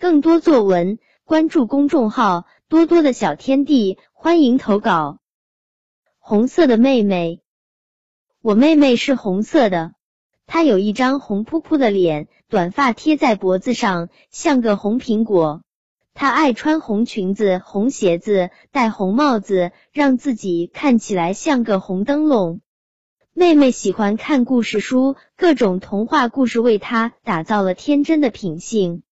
更多作文关注公众号多多的小天地，欢迎投稿。红色的妹妹，我妹妹是红色的，她有一张红扑扑的脸，短发贴在脖子上，像个红苹果。她爱穿红裙子、红鞋子，戴红帽子，让自己看起来像个红灯笼。妹妹喜欢看故事书，各种童话故事为她打造了天真的品性。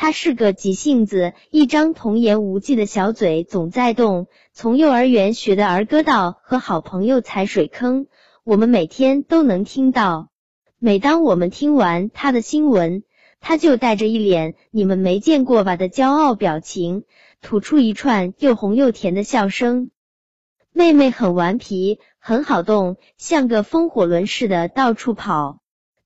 她是个急性子，一张童言无忌的小嘴总在动。从幼儿园学的儿歌到和好朋友踩水坑，我们每天都能听到。每当我们听完她的新闻，她就带着一脸你们没见过吧的骄傲表情，吐出一串又红又甜的笑声。妹妹很顽皮，很好动，像个风火轮似的到处跑。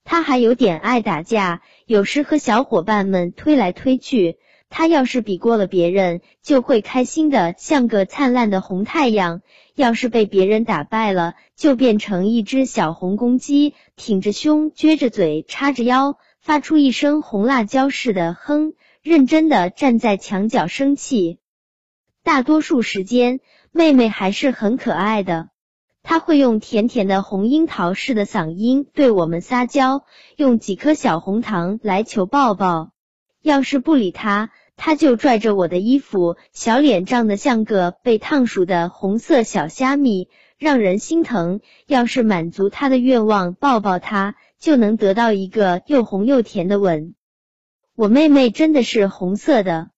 他还有点爱打架，有时和小伙伴们推来推去。他要是比过了别人，就会开心的像个灿烂的红太阳；要是被别人打败了，就变成一只小红公鸡，挺着胸，撅着嘴，叉着腰，发出一声红辣椒似的哼，认真的站在墙角生气。大多数时间，妹妹还是很可爱的。他会用甜甜的红樱桃似的嗓音对我们撒娇，用几颗小红糖来求抱抱。要是不理他，他就拽着我的衣服，小脸涨得像个被烫熟的红色小虾米，让人心疼。要是满足他的愿望，抱抱他，就能得到一个又红又甜的吻。我妹妹真的是红色的。